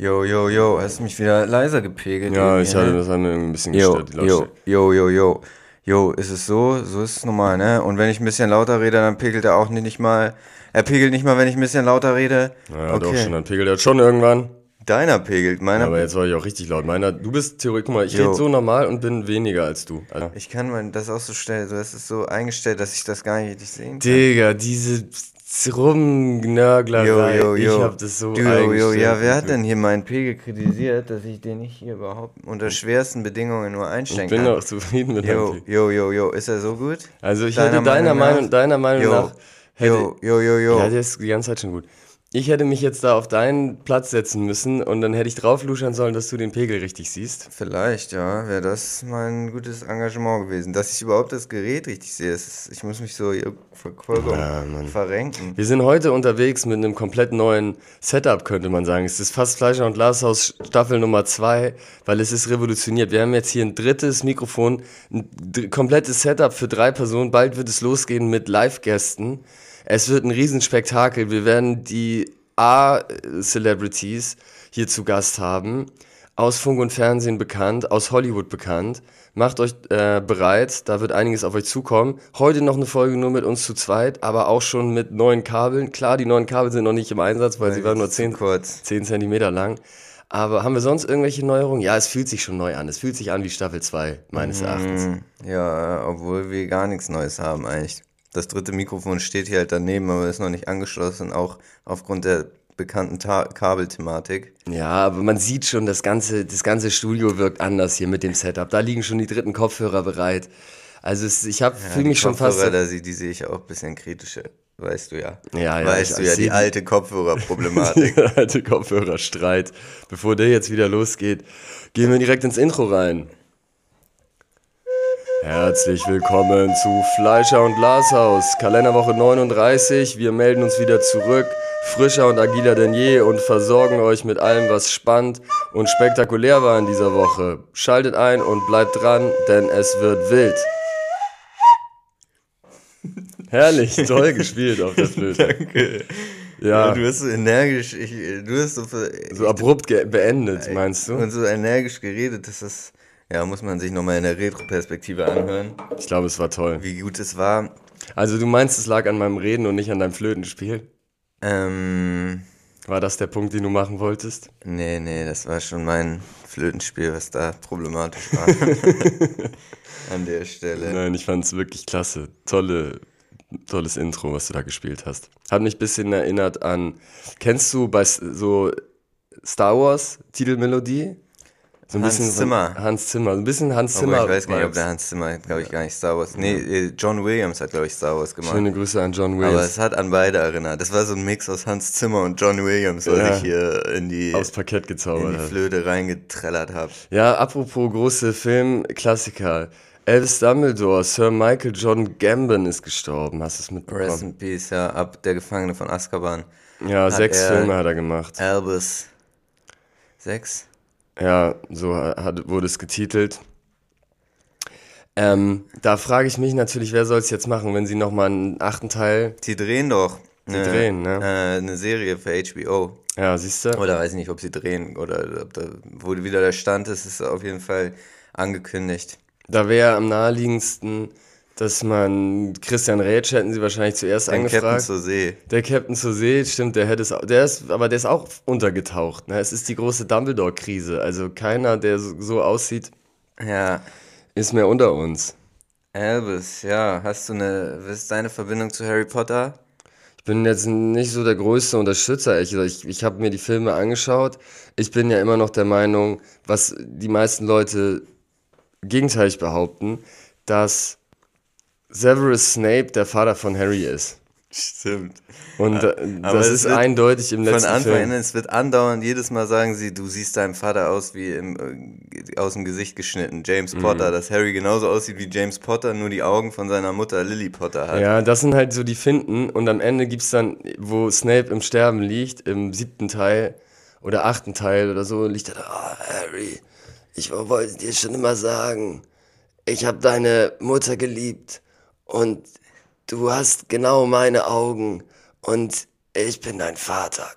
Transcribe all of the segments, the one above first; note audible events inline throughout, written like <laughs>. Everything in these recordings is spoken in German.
Jo, jo, jo, hast du mich wieder leiser gepegelt? Ja, ich hatte ne? das irgendwie ein bisschen Jo, gestört, die Lautstärke. jo, jo, jo. Jo, ist es so? So ist es normal, ne? Und wenn ich ein bisschen lauter rede, dann pegelt er auch nicht, nicht mal. Er pegelt nicht mal, wenn ich ein bisschen lauter rede. Naja, doch schon, dann pegelt er schon irgendwann. Deiner pegelt, meiner. Aber jetzt war ich auch richtig laut. Meiner, du bist theoretisch, guck mal, ich rede so normal und bin weniger als du. Also, ich kann mein, das auch so stellen, das ist so eingestellt, dass ich das gar nicht richtig sehen kann. Digga, diese Rumgnörglerei. Jo, jo, jo. Ich hab das so du, jo, eingestellt. ja, wer hat denn hier meinen Pegel kritisiert, dass ich den nicht hier überhaupt unter schwersten Bedingungen nur Ich einstellen bin kann? auch zufrieden mit deinem Pegel. jo, jo, jo, ist er so gut? Also ich Deiner hätte deiner Meinung Meinung, nach? deiner Meinung Jo, nach hätte, jo, jo, jo, jo. Ja, der ist die ganze Zeit schon gut. Ich hätte mich jetzt da auf deinen Platz setzen müssen und dann hätte ich draufluschern sollen, dass du den Pegel richtig siehst. Vielleicht, ja, wäre das mein gutes Engagement gewesen. Dass ich überhaupt das Gerät richtig sehe. Ist, ich muss mich so vollkommen Ja, verrenken. Wir sind heute unterwegs mit einem komplett neuen Setup, könnte man sagen. Es ist fast Fleischer und Glashaus Staffel Nummer zwei, weil es ist revolutioniert. Wir haben jetzt hier ein drittes Mikrofon, ein komplettes Setup für drei Personen. Bald wird es losgehen mit Live-Gästen. Es wird ein Riesenspektakel. Wir werden die A-Celebrities hier zu Gast haben. Aus Funk und Fernsehen bekannt, aus Hollywood bekannt. Macht euch äh, bereit, da wird einiges auf euch zukommen. Heute noch eine Folge nur mit uns zu zweit, aber auch schon mit neuen Kabeln. Klar, die neuen Kabel sind noch nicht im Einsatz, weil sie waren nur Zu 10, kurz. 10 Zentimeter lang. Aber haben wir sonst irgendwelche Neuerungen? Ja, es fühlt sich schon neu an. Es fühlt sich an wie Staffel 2, meines Erachtens. Hm, Ja, obwohl wir gar nichts Neues haben eigentlich. Das dritte Mikrofon steht hier halt daneben, aber ist noch nicht angeschlossen, auch aufgrund der bekannten Ta Kabelthematik. Ja, aber man sieht schon, das ganze, das ganze Studio wirkt anders hier mit dem Setup. Da liegen schon die dritten Kopfhörer bereit. Also es, ich habe fühle die mich schon fast. Kopfhörer, da, sie- die sehe ich auch ein bisschen kritischer, weißt du ja. Ja, ja, Weißt ich- du ja, die die- alte Kopfhörerproblematik. <laughs> Der alte Kopfhörerstreit. Bevor der jetzt wieder losgeht, gehen wir direkt ins Intro rein. Herzlich willkommen zu Fleischer und Glashaus, Kalenderwoche 39. Wir melden uns wieder zurück, frischer und agiler denn je und versorgen euch mit allem, was spannend und spektakulär war in dieser Woche. Schaltet ein und bleibt dran, denn es wird wild. Herrlich, toll <laughs> gespielt auf der Flöte. Danke. Ja, Du hast so energisch, ich, du hast so, so abrupt beendet, meinst du? und so energisch geredet, dass das, ja, muss man sich nochmal in der Retro-Perspektive anhören, Ich glaube, es war toll. wie gut es war. Also du meinst, es lag an meinem Reden und nicht an deinem Flötenspiel? Ähm, War das der Punkt, den du machen wolltest? nee, nee, das war schon mein Flötenspiel, was da problematisch war. <laughs> An der Stelle. Nein, ich fand es wirklich klasse. Tolle, tolles Intro, was du da gespielt hast. Hat mich ein bisschen erinnert an, kennst du bei so Star Wars Titelmelodie? So ein Hans bisschen Zimmer. Hans Zimmer, so ein bisschen Hans Aber Zimmer. ich weiß gar nicht, ob der Hans Zimmer, glaube ich, gar nicht Star Wars. Nee, äh, John Williams hat, glaube ich, Star Wars gemacht. Schöne Grüße an John Aber Williams. es hat an beide erinnert. Das war so ein Mix aus Hans Zimmer und John Williams, was Ja. ich hier in die, Aufs Parkett in gezaubert die hat. Flöte reingetrellert habe. Ja, apropos große Filmklassiker. Elvis Dumbledore, Sir Michael John Gambon ist gestorben. Hast du es Rest mitbekommen? in Peace, ja, ab der Gefangene von Azkaban. Ja, sechs Filme hat er gemacht. Albus. Sechs? Ja, so hat, wurde es getitelt. Ähm, da frage ich mich natürlich, wer soll es jetzt machen, wenn sie nochmal einen achten Teil. Die drehen doch. Die drehen, ne? Äh, eine Serie für HBO. Ja, siehst du? Oder weiß ich nicht, ob sie drehen oder ob da, wo wieder der Stand ist, ist auf jeden Fall angekündigt. Da wäre am naheliegendsten, dass man Christian Rätsch hätten sie wahrscheinlich zuerst Captain angefragt. zur See. Der Captain zur See, stimmt, der hätte es, der ist, aber der ist auch untergetaucht. Ne? Es ist die große Dumbledore-Krise. Also keiner, der so, aussieht, Ja. ist mehr unter uns. Albus, ja. Hast du eine, was ist deine Verbindung zu Harry Potter? Ich bin jetzt nicht so der größte Unterstützer. gesagt. Ich, ich habe mir die Filme angeschaut. Ich bin ja immer noch der Meinung, was die meisten Leute gegenteilig behaupten, dass Severus Snape der Vater von Harry ist. Stimmt. Und äh, aber das es ist wird eindeutig im Von letzten Anfang Film. an, es wird andauernd, jedes Mal sagen sie, du siehst deinem Vater aus wie im, äh, aus dem Gesicht geschnitten. James Mhm. Potter, dass Harry genauso aussieht wie James Potter, nur die Augen von seiner Mutter Lily Potter hat. Ja, das sind halt so die Finden. Und am Ende gibt's dann, wo Snape im Sterben liegt, im siebten Teil oder achten Teil oder so, liegt er da, oh, Harry, ich wollte dir schon immer sagen, ich habe deine Mutter geliebt und du hast genau meine Augen und ich bin dein Vater.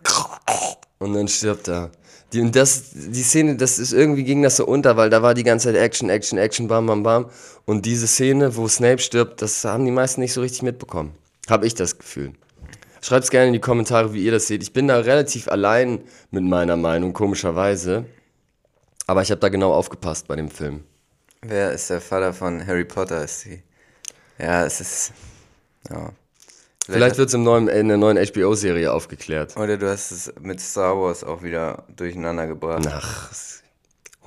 Und dann stirbt er. Die, und das, die Szene, das ist irgendwie ging das so unter, weil da war die ganze Zeit Action, Action, Action, bam, bam, bam. Und diese Szene, wo Snape stirbt, das haben die meisten nicht so richtig mitbekommen. Habe ich das Gefühl. Schreibt es gerne in die Kommentare, wie ihr das seht. Ich bin da relativ allein mit meiner Meinung, komischerweise. Aber ich habe da genau aufgepasst bei dem Film. Wer ist der Vater von Harry Potter? Ist sie? Ja, es ist. Ja. Vielleicht wird es in der neuen HBO-Serie aufgeklärt. Oder du hast es mit Star Wars auch wieder durcheinander gebracht. Ach,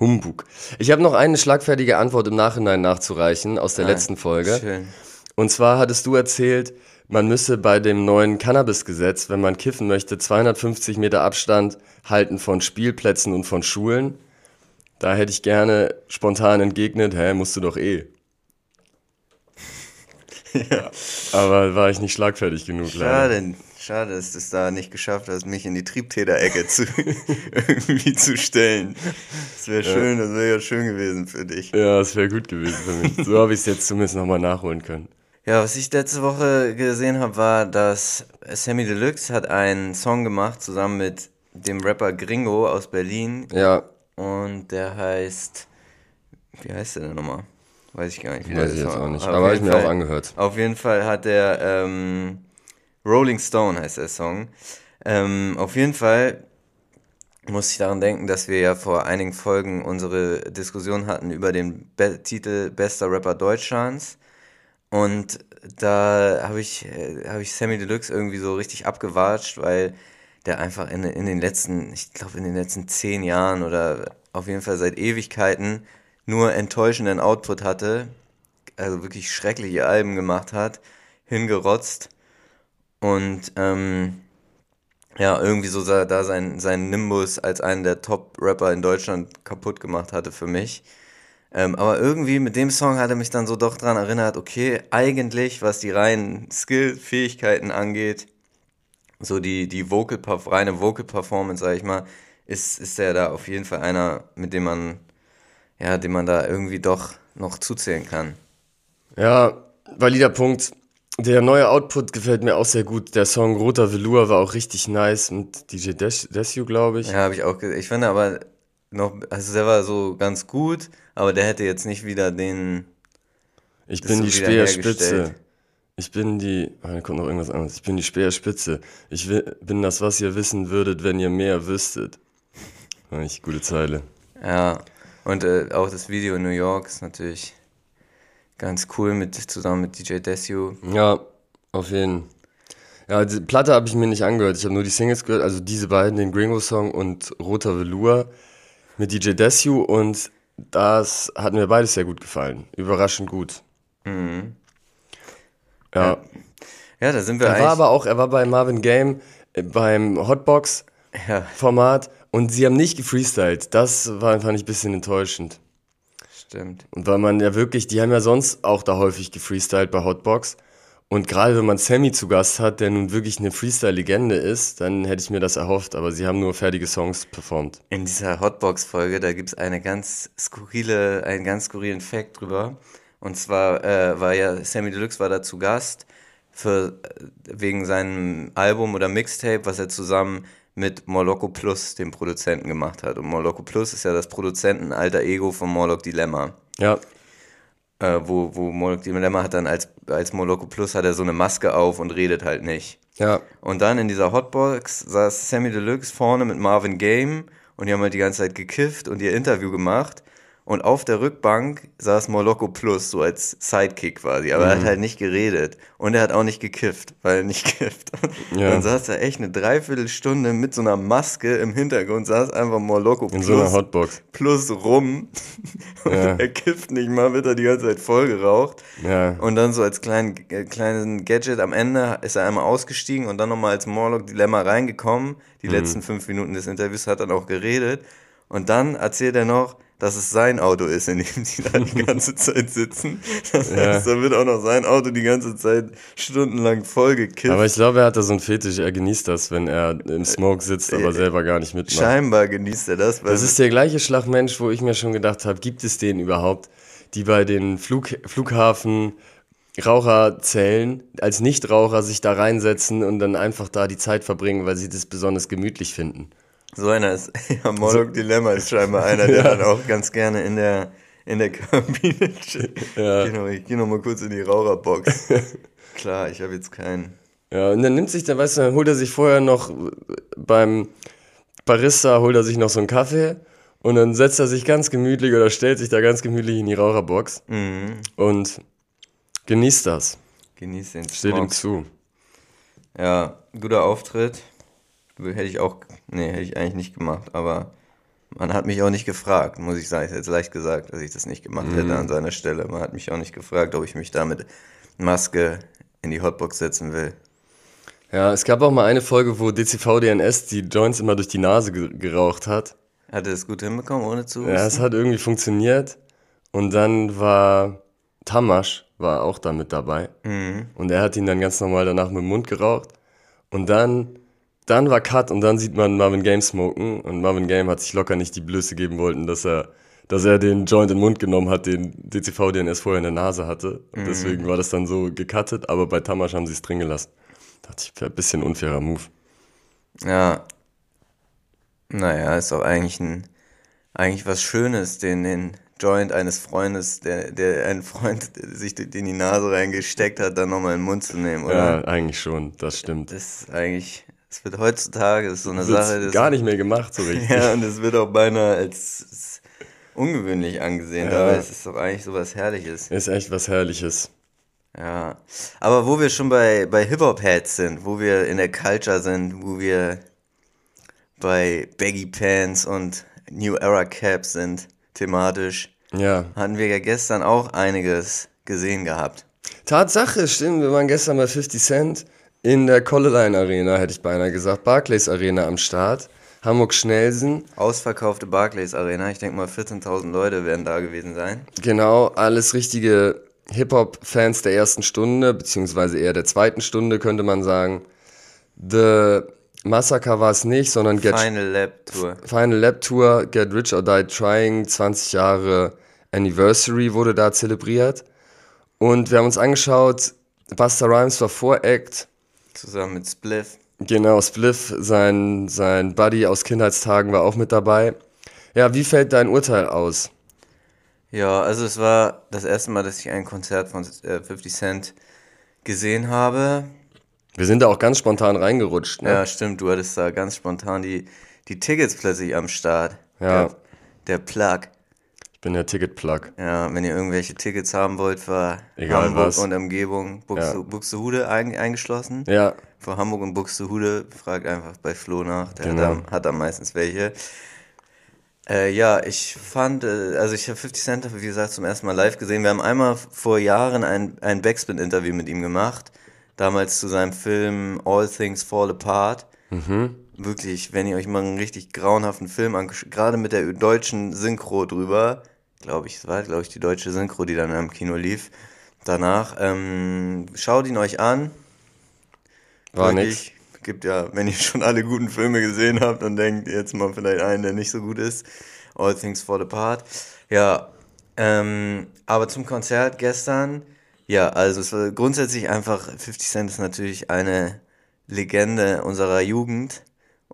Humbug. Ich habe noch eine schlagfertige Antwort im Nachhinein nachzureichen aus der Ah, letzten Folge. Schön. Und zwar hattest du erzählt, man müsse bei dem neuen Cannabis-Gesetz, wenn man kiffen möchte, 250 Meter Abstand halten von Spielplätzen und von Schulen. Da hätte ich gerne spontan entgegnet, hä, musst du doch eh. Ja. Aber war ich nicht schlagfertig genug, leider. Schade, schade, dass du es da nicht geschafft hast, mich in die Triebtäterecke zu <laughs> irgendwie zu stellen. Das wäre schön, das wäre ja schön gewesen für dich. Ja, das wäre gut gewesen für mich. So habe ich es jetzt zumindest nochmal nachholen können. Ja, was ich letzte Woche gesehen habe, war, dass Sammy Deluxe hat einen Song gemacht zusammen mit dem Rapper Gringo aus Berlin Ja, und der heißt, wie heißt der denn nochmal? Weiß ich gar nicht. Wie der weiß ich ist. jetzt auch nicht. Aber habe ich mir Fall- auch angehört. Auf jeden Fall hat der ähm, Rolling Stone heißt der Song. Ähm, auf jeden Fall muss ich daran denken, dass wir ja vor einigen Folgen unsere Diskussion hatten über den Be Titel Bester Rapper Deutschlands. Und da habe ich, äh, habe ich Sammy Deluxe irgendwie so richtig abgewatscht, weil der einfach in, in den letzten, ich glaube in den letzten zehn Jahren oder auf jeden Fall seit Ewigkeiten nur enttäuschenden Output hatte, also wirklich schreckliche Alben gemacht hat, hingerotzt und ähm, ja, irgendwie so da sein, sein Nimbus als einen der Top-Rapper in Deutschland kaputt gemacht hatte für mich. Ähm, aber irgendwie mit dem Song hat er mich dann so doch dran erinnert, okay, eigentlich, was die reinen Skill-Fähigkeiten angeht, so die, die Vocal, reine Vocal Performance, sag ich mal, ist, ist er da auf jeden Fall einer, mit dem man, ja, dem man da irgendwie doch noch zuzählen kann. Ja, valider Punkt. Der neue Output gefällt mir auch sehr gut. Der Song Roter Velour war auch richtig nice mit DJ Des Desu, glaube ich. Ja, habe ich auch gesehen. Ich finde aber noch, also der war so ganz gut, aber der hätte jetzt nicht wieder den, ich bin die Speerspitze. Ich bin die. Ah, da kommt noch irgendwas anderes. Ich bin die Speerspitze. Ich bin das, was ihr wissen würdet, wenn ihr mehr wüsstet. Eigentlich gute Zeile. ja. Und äh, auch das Video in New York ist natürlich ganz cool mit, zusammen mit DJ Desu. Ja, auf jeden Fall. Ja, die Platte habe ich mir nicht angehört. Ich habe nur die Singles gehört, also diese beiden, den Gringo-Song und Roter Velour mit DJ Desu und das hat mir beides sehr gut gefallen. Überraschend gut. Ja. Ja, da sind wir Er war aber auch, er war bei Marvin Game äh, beim Hotbox-Format und sie haben nicht gefreestylt. Das war, fand ich ein bisschen enttäuschend. stimmt. Und weil man ja wirklich, die haben ja sonst auch da häufig gefreestylt bei Hotbox. Und gerade wenn man Sammy zu Gast hat, der nun wirklich eine Freestyle-Legende ist, dann hätte ich mir das erhofft, aber sie haben nur fertige Songs performt. In dieser Hotbox-Folge, da gibt's eine ganz skurrile, einen ganz skurrilen Fact drüber. Und zwar äh, war ja Sammy Deluxe war da zu Gast für, äh, wegen seinem Album oder Mixtape, was er zusammen mit Moloko Plus, dem Produzenten, gemacht hat. Und Moloko Plus ist ja das Produzenten-alter Ego von Morlock Dilemma. Ja, Äh, wo, wo Morlock Dilemma hat dann als, als Moloko Plus hat er so eine Maske auf und redet halt nicht. ja, Und dann in dieser Hotbox saß Sammy Deluxe vorne mit Marvin Game und die haben halt die ganze Zeit gekifft und ihr Interview gemacht. Und auf der Rückbank saß Moloko Plus, so als Sidekick quasi. Aber er hat halt nicht geredet. Und er hat auch nicht gekifft, weil er nicht <laughs> kifft. Ja. dann saß er echt eine Dreiviertelstunde mit so einer Maske im Hintergrund, saß einfach Moloko Plus, so. Plus rum. <laughs> Und Ja. er kifft nicht mal, wird er die ganze Zeit voll geraucht. Ja, Und dann so als kleinen, äh, kleinen Gadget am Ende ist er einmal ausgestiegen und dann nochmal als Morlock Dilemma reingekommen. Die letzten fünf Minuten des Interviews hat dann auch geredet. Und dann erzählt er noch, dass es sein Auto ist, in dem <laughs> sie da die <laughs> ganze Zeit sitzen. <laughs> Das Ja. heißt, da wird auch noch sein Auto die ganze Zeit stundenlang vollgekippt. aber ich glaube, er hat da so einen Fetisch, er genießt das, wenn er im Smoke sitzt, aber Äh, selber gar nicht mitmacht. Scheinbar genießt er das, weil Das ist der gleiche Schlagmensch, wo ich mir schon gedacht habe, gibt es den überhaupt, die bei den Flug, Flughafen Raucherzellen als Nichtraucher sich da reinsetzen und dann einfach da die Zeit verbringen, weil sie das besonders gemütlich finden. So einer ist, <laughs> ja, Moloch Dilemma ist scheinbar einer, der <laughs> dann auch ganz gerne in der, in der Kabine chillt. Ja. Genau, ich gehe noch mal kurz in die Raucherbox. <laughs> Klar, ich habe jetzt keinen. Ja, und dann nimmt sich, dann weißt du, dann holt er sich vorher noch beim Barista, holt er sich noch so einen Kaffee und dann setzt er sich ganz gemütlich oder stellt sich da ganz gemütlich in die Raucherbox Mhm. und genießt das. Genieß den Steht ihm Smog. zu. Ja, guter Auftritt. Hätte ich auch, nee, hätte ich eigentlich nicht gemacht, aber man hat mich auch nicht gefragt, muss ich sagen. Ist jetzt leicht gesagt, dass ich das nicht gemacht hätte an seiner Stelle. Man hat mich auch nicht gefragt, ob ich mich da mit Maske in die Hotbox setzen will. Ja, es gab auch mal eine Folge, wo DCV-DNS die Joints immer durch die Nase ge geraucht hat. Hat er es gut hinbekommen, ohne zu Ja, es husten? hat irgendwie funktioniert. Und dann war Tamasch war auch da mit dabei. Mhm. Und er hat ihn dann ganz normal danach mit dem Mund geraucht. Und dann, dann war Cut und dann sieht man Marvin Game smoken. Und Marvin Game hat sich locker nicht die Blöße geben wollten, dass er, dass er den Joint in den Mund genommen hat, den DCV, den er erst vorher in der Nase hatte. Und deswegen war das dann so gecuttet. Aber bei Tamasch haben sie es drin gelassen. Dachte ich, ein bisschen unfairer Move. Ja. Naja, ist doch eigentlich ein, eigentlich was Schönes, den, den Joint eines Freundes, der, der ein Freund sich in die Nase reingesteckt hat, dann nochmal in den Mund zu nehmen, oder? Ja, eigentlich schon, das stimmt. Das ist eigentlich, es wird heutzutage, ist so eine Wird's Sache, das, gar nicht mehr gemacht, so richtig. <laughs> ja, und es wird auch beinahe als, ungewöhnlich angesehen, Ja. aber es ist doch eigentlich sowas Herrliches. Ist echt was Herrliches. Ja, aber wo wir schon bei, bei Hip-Hop-Heads sind, wo wir in der Culture sind, wo wir bei Baggy Pants und New Era Caps sind, thematisch, Ja. hatten wir ja gestern auch einiges gesehen gehabt. Tatsache, stimmt. Wir waren gestern bei 50 Cent in der Colleline Arena, hätte ich beinahe gesagt. Barclays Arena am Start. Hamburg-Schnelsen. Ausverkaufte Barclays Arena, ich denke mal 14.000 Leute werden da gewesen sein. Genau, alles richtige Hip-Hop-Fans der ersten Stunde, beziehungsweise eher der zweiten Stunde, könnte man sagen. The Massacre war es nicht, sondern Get Final Lap Tour. Final Lap Tour, Get Rich or Die Trying, 20 Jahre Anniversary wurde da zelebriert. Und wir haben uns angeschaut, Buster Rhymes war Voract, Zusammen mit Spliff. genau, Spliff, sein, sein Buddy aus Kindheitstagen war auch mit dabei. Ja, wie fällt dein Urteil aus? Ja, also es war das erste Mal, dass ich ein Konzert von äh, 50 Cent gesehen habe. Wir sind da auch ganz spontan reingerutscht, ne? Ja, stimmt, du hattest da ganz spontan die, die Tickets plötzlich am Start. Ja. Der, der Plug. Ich bin der Ticket-Plug. Ja, wenn ihr irgendwelche Tickets haben wollt für Egal Hamburg was. und Umgebung, Buxte, Ja. Buxtehude ein, eingeschlossen. Ja, Für Hamburg und Buxtehude, fragt einfach bei Flo nach, der Genau. hat, am meistens welche. Äh, ja, ich fand, äh, also ich habe 50 Cent, wie gesagt, zum ersten Mal live gesehen. Wir haben einmal vor Jahren ein, ein Backspin-Interview mit ihm gemacht. Damals zu seinem Film All Things Fall Apart. Wirklich, wenn ihr euch mal einen richtig grauenhaften Film angeschaut, gerade mit der deutschen Synchro drüber, glaube ich, es war, glaube ich, die deutsche Synchro, die dann im Kino lief. Danach, ähm, schaut ihn euch an. war nix. Wirklich, Gibt ja, wenn ihr <laughs> schon alle guten Filme gesehen habt und denkt, jetzt mal vielleicht einen, der nicht so gut ist. All Things Fall Apart. Ja, ähm, aber zum Konzert gestern, ja, also es war grundsätzlich einfach, 50 Cent ist natürlich eine Legende unserer Jugend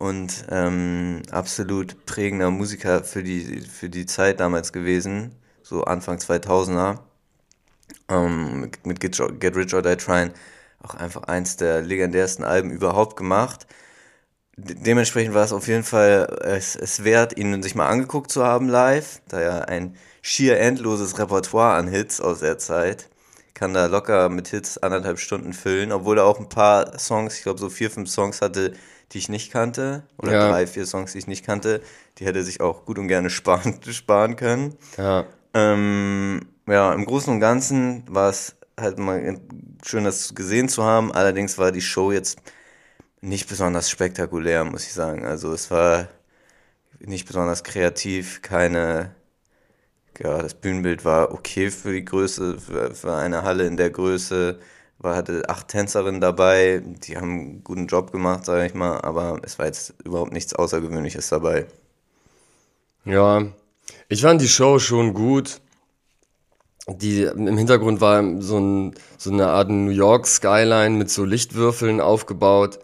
und ähm, absolut prägender Musiker für die, für die Zeit damals gewesen, so Anfang 2000er ähm, mit, Get, Get Rich or Die Trying auch einfach eins der legendärsten Alben überhaupt gemacht. De dementsprechend war es auf jeden Fall es, es wert, ihn sich mal angeguckt zu haben live, da er ein schier endloses Repertoire an Hits aus der Zeit kann da locker mit Hits anderthalb Stunden füllen, obwohl er auch ein paar Songs, ich glaube so vier, fünf Songs hatte, die ich nicht kannte, oder Ja. drei, vier Songs, die ich nicht kannte, die hätte sich auch gut und gerne sparen, <laughs> sparen können. Ja. Ähm, ja, im Großen und Ganzen war es halt mal schön, das gesehen zu haben. Allerdings war die Show jetzt nicht besonders spektakulär, muss ich sagen. Also es war nicht besonders kreativ, keine, ja, das Bühnenbild war okay für die Größe, für, für eine Halle in der Größe. War, hatte acht Tänzerinnen dabei, die haben einen guten Job gemacht, sage ich mal, aber es war jetzt überhaupt nichts Außergewöhnliches dabei. Ja, ich fand die Show schon gut. die im Hintergrund war so, ein, so eine Art New York Skyline mit so Lichtwürfeln aufgebaut,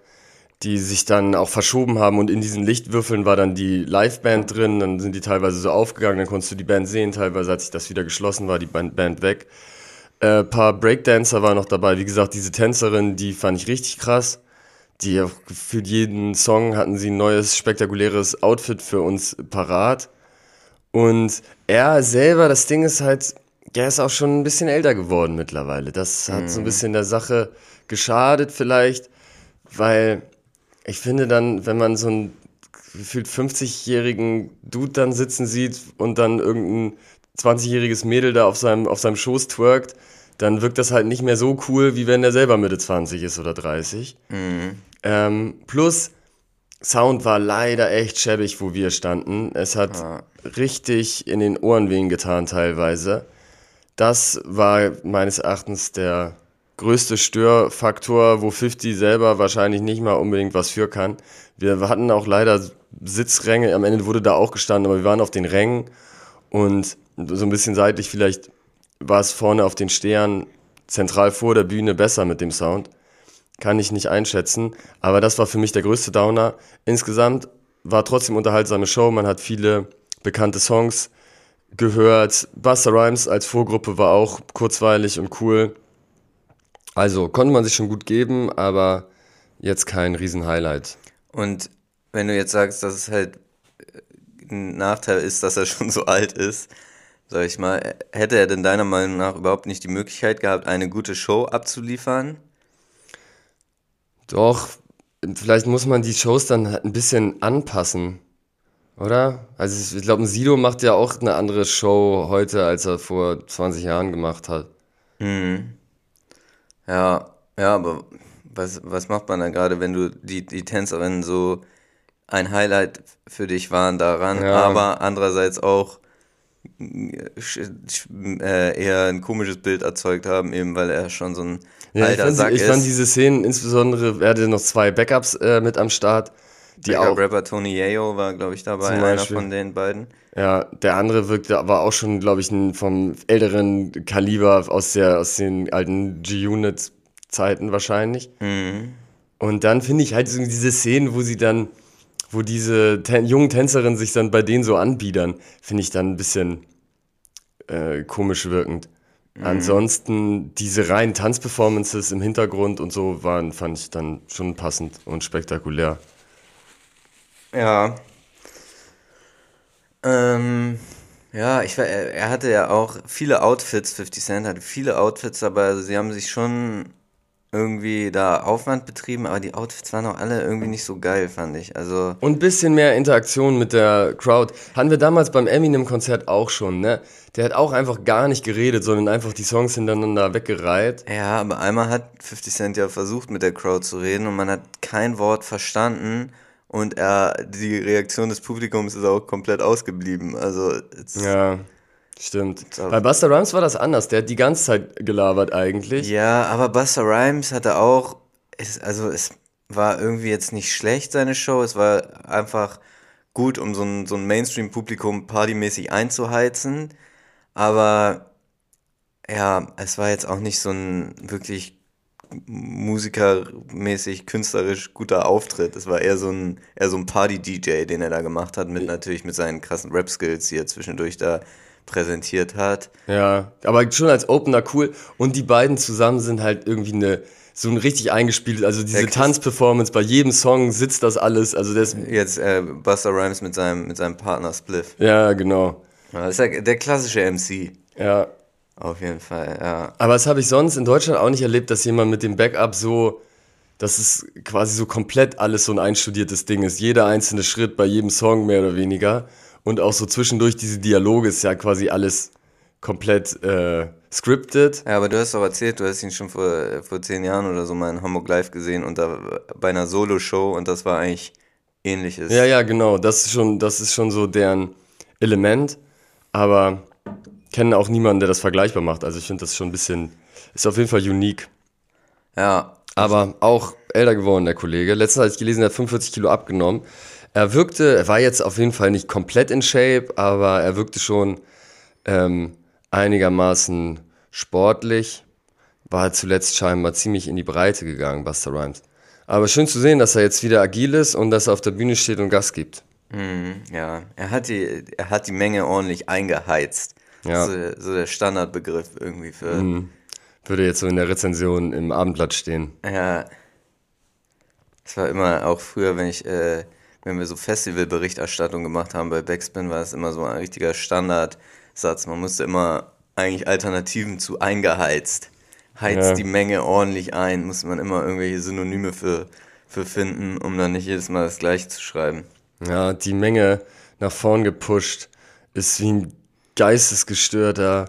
die sich dann auch verschoben haben und in diesen Lichtwürfeln war dann die Liveband drin, dann sind die teilweise so aufgegangen, dann konntest du die Band sehen, teilweise hat sich das wieder geschlossen, war die Band weg. Äh, paar Breakdancer waren noch dabei, wie gesagt, diese Tänzerin, die fand ich richtig krass. Die für jeden Song hatten sie ein neues, spektakuläres Outfit für uns parat. Und er selber, das Ding ist halt, der ist auch schon ein bisschen älter geworden mittlerweile. Das hat mhm. so ein mhm. bisschen der Sache geschadet vielleicht, weil ich finde dann, wenn man so einen gefühlt 50-jährigen Dude dann sitzen sieht und dann irgendein 20-jähriges Mädel da auf seinem, auf seinem Schoß twerkt, dann wirkt das halt nicht mehr so cool, wie wenn der selber Mitte 20 ist oder 30. Mhm. Ähm, plus, Sound war leider echt schäbig, wo wir standen. Es hat ah. richtig in den Ohren wehen getan teilweise. Das war meines Erachtens der größte Störfaktor, wo 50 selber wahrscheinlich nicht mal unbedingt was für kann. Wir hatten auch leider Sitzränge, am Ende wurde da auch gestanden, aber wir waren auf den Rängen und so ein bisschen seitlich vielleicht war es vorne auf den Stehern zentral vor der Bühne besser mit dem Sound. Kann ich nicht einschätzen, aber das war für mich der größte Downer. Insgesamt war trotzdem unterhaltsame Show, man hat viele bekannte Songs gehört. Buster Rhymes als Vorgruppe war auch kurzweilig und cool. Also konnte man sich schon gut geben, aber jetzt kein Riesenhighlight. Und wenn du jetzt sagst, dass es halt ein Nachteil ist, dass er schon so alt ist, sag ich mal, hätte er denn deiner Meinung nach überhaupt nicht die Möglichkeit gehabt, eine gute Show abzuliefern? Doch, vielleicht muss man die Shows dann ein bisschen anpassen. Oder? Also ich glaube, ein Sido macht ja auch eine andere Show heute, als er vor 20 Jahren gemacht hat. Mhm. Ja, ja, aber was, was macht man dann gerade, wenn du die, die Tänzerinnen so ein Highlight für dich waren daran, ja. aber andererseits auch äh, eher ein komisches Bild erzeugt haben, eben weil er schon so ein ja, alter ich fand, Sack ich ist. Ich fand diese Szenen, insbesondere, er hatte noch zwei Backups äh, mit am Start die auch. Rapper Tony Yayo war, glaube ich, dabei, einer von den beiden. Ja, der andere wirkte aber auch schon, glaube ich, ein, vom älteren Kaliber aus, der, aus den alten G-Unit-Zeiten wahrscheinlich. Mhm. Und dann finde ich halt so diese Szenen, wo sie dann, wo diese ten, jungen Tänzerinnen sich dann bei denen so anbiedern, finde ich dann ein bisschen äh, komisch wirkend. Mhm. Ansonsten diese reinen Tanzperformances im Hintergrund und so waren, fand ich dann schon passend und spektakulär. Ja. Ähm, ja, ich er, hatte ja auch viele Outfits, 50 Cent hatte viele Outfits, aber sie haben sich schon irgendwie da Aufwand betrieben, aber die Outfits waren auch alle irgendwie nicht so geil, fand ich. Also Und ein bisschen mehr Interaktion mit der Crowd. Hatten wir damals beim Eminem-Konzert auch schon, ne? Der hat auch einfach gar nicht geredet, sondern einfach die Songs hintereinander weggereiht. Ja, aber einmal hat 50 Cent ja versucht, mit der Crowd zu reden und man hat kein Wort verstanden und er, die Reaktion des Publikums ist auch komplett ausgeblieben. Also ja, stimmt. Bei Buster Rhymes war das anders. Der hat die ganze Zeit gelabert eigentlich. Ja, aber Buster Rhymes hatte auch, es, also es war irgendwie jetzt nicht schlecht seine Show. Es war einfach gut, um so ein, so ein Mainstream-Publikum partymäßig einzuheizen. Aber ja, es war jetzt auch nicht so ein wirklich musikermäßig, künstlerisch guter Auftritt. Es war eher so ein, eher so ein Party-DJ, den er da gemacht hat, mit natürlich mit seinen krassen Rap-Skills, die er zwischendurch da präsentiert hat. Ja, aber schon als Opener cool. Und die beiden zusammen sind halt irgendwie eine, so ein richtig eingespielt, also diese Tanzperformance, bei jedem Song sitzt das alles. Also das Jetzt äh, Buster Rhymes mit seinem, mit seinem Partner Spliff. Ja, genau. das ist ja der klassische MC. Ja, auf jeden Fall, ja. Aber das habe ich sonst in Deutschland auch nicht erlebt, dass jemand mit dem Backup so, dass es quasi so komplett alles so ein einstudiertes Ding ist. Jeder einzelne Schritt bei jedem Song mehr oder weniger. Und auch so zwischendurch diese Dialoge ist ja quasi alles komplett äh, scripted. Ja, aber du hast doch erzählt, du hast ihn schon vor, vor zehn Jahren oder so mal in Hamburg Live gesehen und da bei einer Solo-Show und das war eigentlich ähnliches. Ja, ja, genau. Das ist schon, das ist schon so deren Element. Aber kenne auch niemanden, der das vergleichbar macht. Also ich finde das schon ein bisschen, ist auf jeden Fall unique. Ja. Aber auch älter geworden, der Kollege. Letztens habe ich gelesen, er hat 45 Kilo abgenommen. Er wirkte, er war jetzt auf jeden Fall nicht komplett in Shape, aber er wirkte schon ähm, einigermaßen sportlich, war zuletzt scheinbar ziemlich in die Breite gegangen, Buster Rhymes. Aber schön zu sehen, dass er jetzt wieder agil ist und dass er auf der Bühne steht und Gas gibt. Mhm, ja, er hat, die, er hat die Menge ordentlich eingeheizt. Ja. So, der- so der Standardbegriff irgendwie für. Mhm. Würde jetzt so in der Rezension im Abendblatt stehen. Ja. Es war immer auch früher, wenn ich, äh, wenn wir so Festivalberichterstattung gemacht haben bei Backspin, war es immer so ein richtiger Standardsatz. Man musste immer eigentlich Alternativen zu eingeheizt. Heizt Ja. die Menge ordentlich ein, musste man immer irgendwelche Synonyme für, für finden, um dann nicht jedes Mal das gleiche zu schreiben. Ja, die Menge nach vorn gepusht ist wie ein geistesgestörter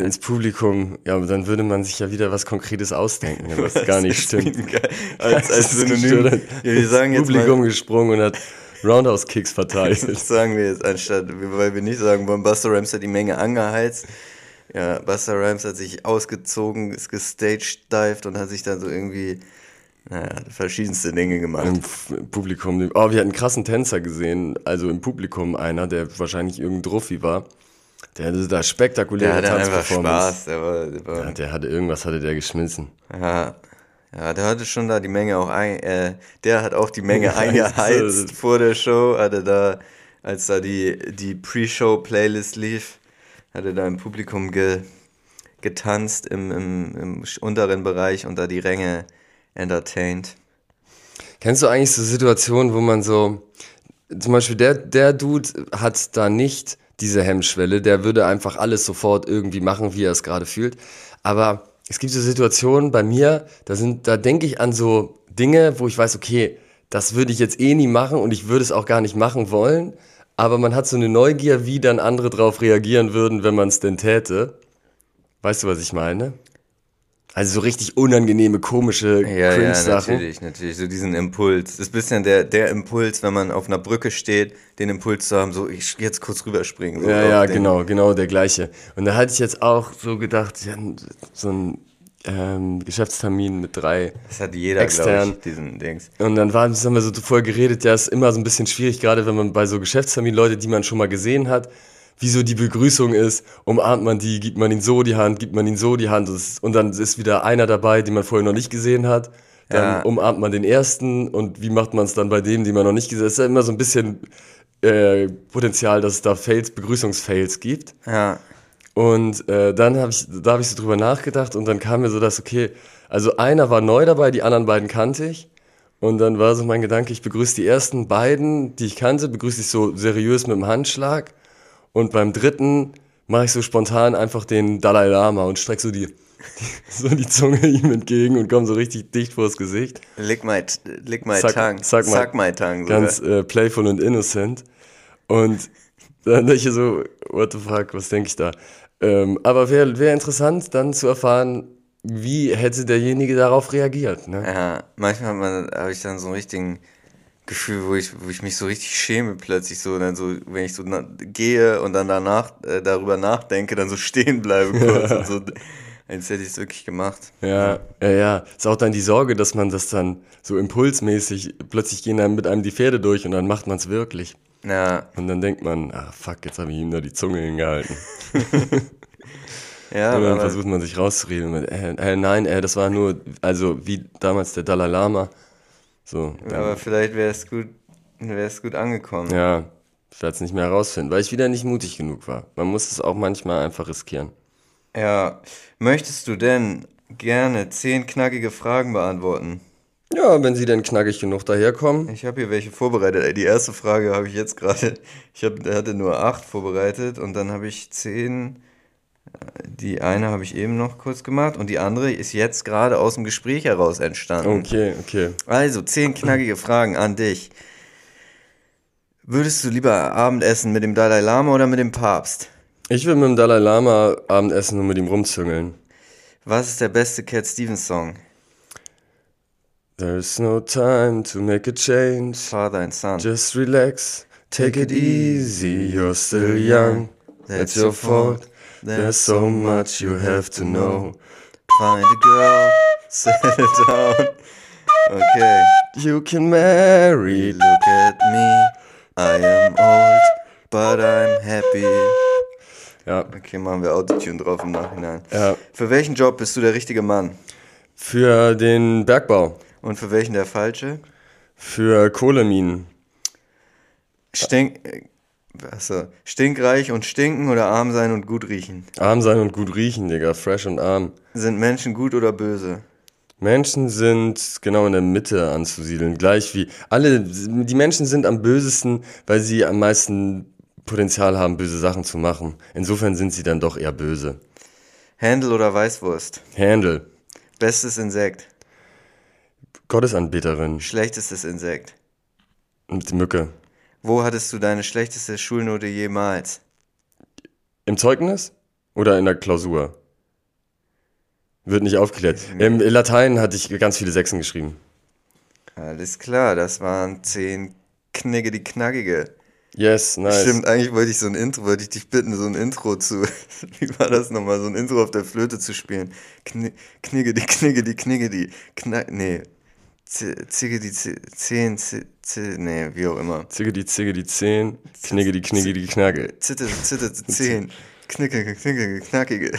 ins Publikum. Ja, aber dann würde man sich ja wieder was Konkretes ausdenken, was gar <laughs> nicht stimmt. Als, als Synonym. Ja, wir sagen ins jetzt mal, Publikum gesprungen und hat Roundhouse-Kicks verteilt. Das <laughs> sagen wir jetzt anstatt, weil wir nicht sagen wollen, Buster Rhymes hat die Menge angeheizt. Ja, Buster Rhymes hat sich ausgezogen, ist gestagedived und hat sich dann so irgendwie, naja, verschiedenste Dinge gemacht. Im Publikum. Oh, wir hatten einen krassen Tänzer gesehen. Also im Publikum einer, der wahrscheinlich irgendein Druffi war. Der hatte da Der spektakuläre hatte einfach Tanzperformance. Spaß. Der war, der war, Ja, der hatte irgendwas hatte der geschmissen. ja, ja, der hatte schon da die Menge auch ein, äh, der hat auch die Menge <laughs> eingeheizt vor der Show, hatte da, als da die, die Pre-Show-Playlist lief, hatte da im Publikum ge, getanzt im, im, im unteren Bereich und da die Ränge entertained. Kennst du eigentlich so Situationen, wo man so, zum Beispiel der, der Dude hat da nicht diese Hemmschwelle, der würde einfach alles sofort irgendwie machen, wie er es gerade fühlt. Aber es gibt so Situationen bei mir, da sind, da denke ich an so Dinge, wo ich weiß, okay, das würde ich jetzt eh nie machen und ich würde es auch gar nicht machen wollen. Aber man hat so eine Neugier, wie dann andere drauf reagieren würden, wenn man es denn täte. Weißt du, was ich meine? Also so richtig unangenehme, komische Ja, ja, Cringe-Sachen. natürlich, natürlich. So diesen Impuls. Das ist ein bisschen der, der Impuls, wenn man auf einer Brücke steht, den Impuls zu haben, so ich jetzt kurz rüberspringen. So Ja, ja, den- genau, genau der gleiche. Und da hatte ich jetzt auch so gedacht, ja, so ein ähm, Geschäftstermin mit drei. Das hat jeder, Extern. ich, diesen Dings. Und dann waren, haben wir so vorher geredet, ja, ist immer so ein bisschen schwierig, gerade wenn man bei so Geschäftsterminen Leute, die man schon mal gesehen hat, wie so die Begrüßung ist, umarmt man die, gibt man ihnen so die Hand, gibt man ihnen so die Hand und dann ist wieder einer dabei, den man vorher noch nicht gesehen hat. Dann Ja. umarmt man den ersten und wie macht man es dann bei dem, den man noch nicht gesehen hat? Es ist ja immer so ein bisschen äh, Potenzial, dass es da Fails, Begrüßungsfails gibt. Ja. Und äh, dann habe ich, da habe ich so drüber nachgedacht und dann kam mir so das, okay, also einer war neu dabei, die anderen beiden kannte ich. Und dann war so mein Gedanke, ich begrüße die ersten beiden, die ich kannte, begrüße ich so seriös mit dem Handschlag. Und beim dritten mache ich so spontan einfach den Dalai Lama und strecke so die, die, <laughs> so die Zunge ihm entgegen und komme so richtig dicht vors Gesicht. Lick my, lick my Suck- tongue. suck my- Suck my tongue. sogar. Ganz äh, playful und innocent. Und dann denke ich so, what the fuck, was denke ich da? Ähm, aber wäre wär interessant, dann zu erfahren, wie hätte derjenige darauf reagiert. Ne? Ja, manchmal habe ich dann so einen richtigen Gefühl, wo ich, wo ich mich so richtig schäme plötzlich so, dann so, wenn ich so gehe und dann danach äh, darüber nachdenke, dann so stehen bleibe kurz und so, als hätte ich es wirklich gemacht. Ja, ja, ja. Ist auch dann die Sorge, dass man das dann so impulsmäßig, plötzlich gehen einem mit einem die Pferde durch und dann macht man es wirklich. Ja, Und dann denkt man, ah fuck, jetzt habe ich ihm da die Zunge hingehalten. <laughs> ja, Und dann versucht man sich rauszureden mit, äh, äh, nein, äh, das war nur, also wie damals der Dalai Lama. So, aber vielleicht wäre es gut, wäre es gut angekommen. ja, ich werde es nicht mehr herausfinden, weil ich wieder nicht mutig genug war. Man muss es auch manchmal einfach riskieren. Ja, möchtest du denn gerne zehn knackige Fragen beantworten? Ja, wenn sie denn knackig genug daherkommen. Ich habe hier welche vorbereitet. Die erste Frage habe ich jetzt gerade. Ich hab, hatte nur acht vorbereitet und dann habe ich zehn. Die eine habe ich eben noch kurz gemacht und die andere ist jetzt gerade aus dem Gespräch heraus entstanden. Okay, okay. Also, zehn knackige Fragen an dich. Würdest du lieber Abendessen mit dem Dalai Lama oder mit dem Papst? Ich will mit dem Dalai Lama Abendessen und mit ihm rumzüngeln. Was ist der beste Cat Stevens Song? There's no time to make a change. Father and Son. Just relax, take it easy, you're still young. That's your fault. There's so much you have to know. Find a girl, <laughs> settle down. Okay. You can marry. Look at me, I am old, but I'm happy. Ja. Okay, machen wir Autotune drauf im Nachhinein. Ja. Für welchen Job bist du der richtige Mann? Für den Bergbau. Und für welchen der falsche? Für Kohleminen. Stink. Achso. Stinkreich und stinken oder arm sein und gut riechen? Arm sein und gut riechen, Digga. Fresh und arm. Sind Menschen gut oder böse? Menschen sind genau in der Mitte anzusiedeln. Gleich wie alle, die Menschen sind am bösesten, weil sie am meisten Potenzial haben, böse Sachen zu machen. Insofern sind sie dann doch eher böse. Händel oder Weißwurst? Handle. Bestes Insekt? Gottesanbeterin. Schlechtestes Insekt? Die Mücke. Wo hattest du deine schlechteste Schulnote jemals? Im Zeugnis? Oder in der Klausur? Wird nicht aufgeklärt. Im Latein hatte ich ganz viele Sechsen geschrieben. Alles klar, das waren zehn Knigge die Knackige. Yes, nice. Stimmt, eigentlich wollte ich so ein Intro, wollte ich dich bitten, so ein Intro zu, <laughs> wie war das nochmal, so ein Intro auf der Flöte zu spielen. Kni, knigge die, knigge die, knigge die, knack, nee, zigge die, zehn, Z- nee, wie auch immer. Zigge die Zigge die Zehn, Knigge die Knigge die Knacke. Zitte, zitte, zehn, knicke, knicke, knackige.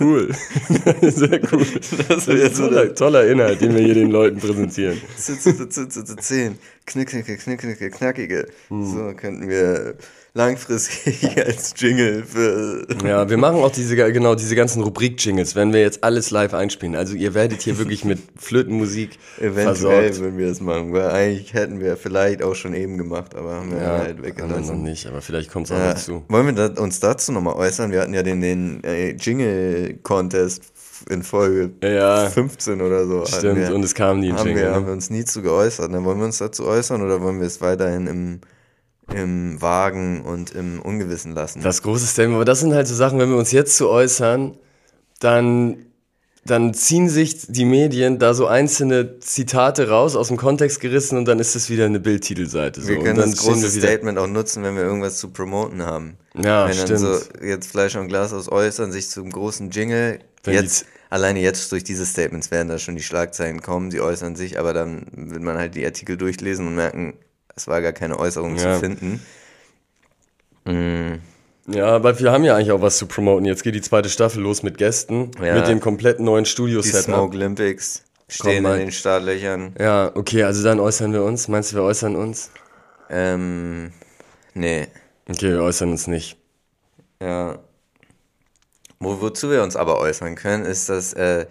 Cool. <laughs> Sehr cool. Das ist ein toller, toller Inhalt, den wir hier den Leuten präsentieren. Zitte, zitte, zitte, zehn, knicke, knicke, knackige. Hm. So könnten wir langfristig <laughs> als Jingle für Ja, wir machen auch diese, genau, diese ganzen Rubrik-Jingles, wenn wir jetzt alles live einspielen. Also ihr werdet hier wirklich mit Flötenmusik Eventuell versorgt. würden wir das machen, weil eigentlich hätten wir vielleicht auch schon eben gemacht, aber haben wir Ja, halt haben wir noch weggelassen. nicht, aber vielleicht kommt es auch Ja, noch zu. wollen wir uns dazu nochmal äußern? Wir hatten ja den, den äh, Jingle-Contest in Folge Ja. 15 oder so. Stimmt, wir, und es kam nie ein haben, Jingle. wir, haben Ne? wir uns nie zu geäußert. Ne? Wollen wir uns dazu äußern oder wollen wir es weiterhin im, im Wagen und im Ungewissen lassen? Das große Statement, aber das sind halt so Sachen, wenn wir uns jetzt zu äußern, dann, dann ziehen sich die Medien da so einzelne Zitate raus, aus dem Kontext gerissen und dann ist es wieder eine Bildtitelseite. So. wir können dann das große Statement auch nutzen, wenn wir irgendwas zu promoten haben. Ja, wenn dann stimmt. so jetzt Fleisch und Glas aus äußern, sich zum großen Jingle, Wenn jetzt, die- alleine jetzt durch diese Statements werden da schon die Schlagzeilen kommen, sie äußern sich, aber dann wird man halt die Artikel durchlesen und merken, es war gar keine Äußerung Ja. zu finden. Mm, Ja, aber wir haben ja eigentlich auch was zu promoten. Jetzt geht die zweite Staffel los mit Gästen, Ja. mit dem kompletten neuen die Studio-Setup. Smoke Olympics stehen mal. in den Startlöchern. Ja, okay, also dann äußern wir uns. Meinst du, wir äußern uns? Ähm, nee, Okay, wir äußern uns nicht. ja. Wo, wozu wir uns aber äußern können, ist, dass äh,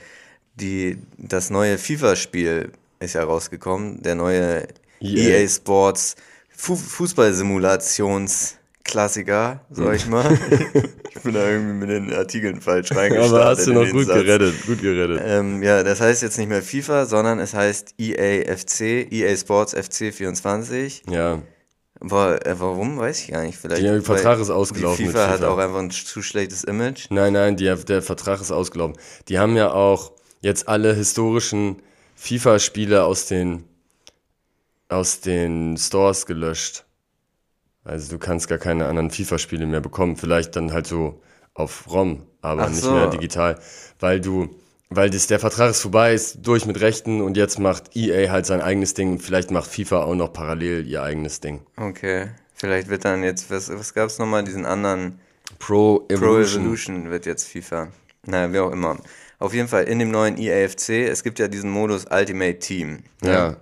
die, das neue FIFA-Spiel ist ja rausgekommen, der neue EA. EA, Sports Fu Fußballsimulationsklassiker, sag ich mal. <laughs> ich bin da irgendwie mit den Artikeln falsch reingestartet. Aber hast du noch gut Satz. gerettet, gut gerettet. Ähm, ja, das heißt jetzt nicht mehr FIFA, sondern es heißt EA FC, EA Sports FC 24. Ja. Äh, warum, weiß ich gar nicht. Vielleicht, Der Vertrag ist ausgelaufen mit FIFA, hat FIFA. auch einfach ein zu schlechtes Image. Nein, nein, die, der Vertrag ist ausgelaufen. Die haben ja auch jetzt alle historischen FIFA-Spiele aus den, aus den Stores gelöscht. Also du kannst gar keine anderen FIFA-Spiele mehr bekommen. Vielleicht dann halt so auf ROM, aber Ach nicht so. mehr digital. Weil du, weil das, der Vertrag ist vorbei, ist durch mit Rechten und jetzt macht EA halt sein eigenes Ding und vielleicht macht FIFA auch noch parallel ihr eigenes Ding. Okay. Vielleicht wird dann jetzt, was, was gab es nochmal, diesen anderen Pro Pro Evolution. Evolution wird jetzt FIFA. Naja, wie auch immer. Auf jeden Fall in dem neuen EAFC, es gibt ja diesen Modus Ultimate Team. ne? Ja.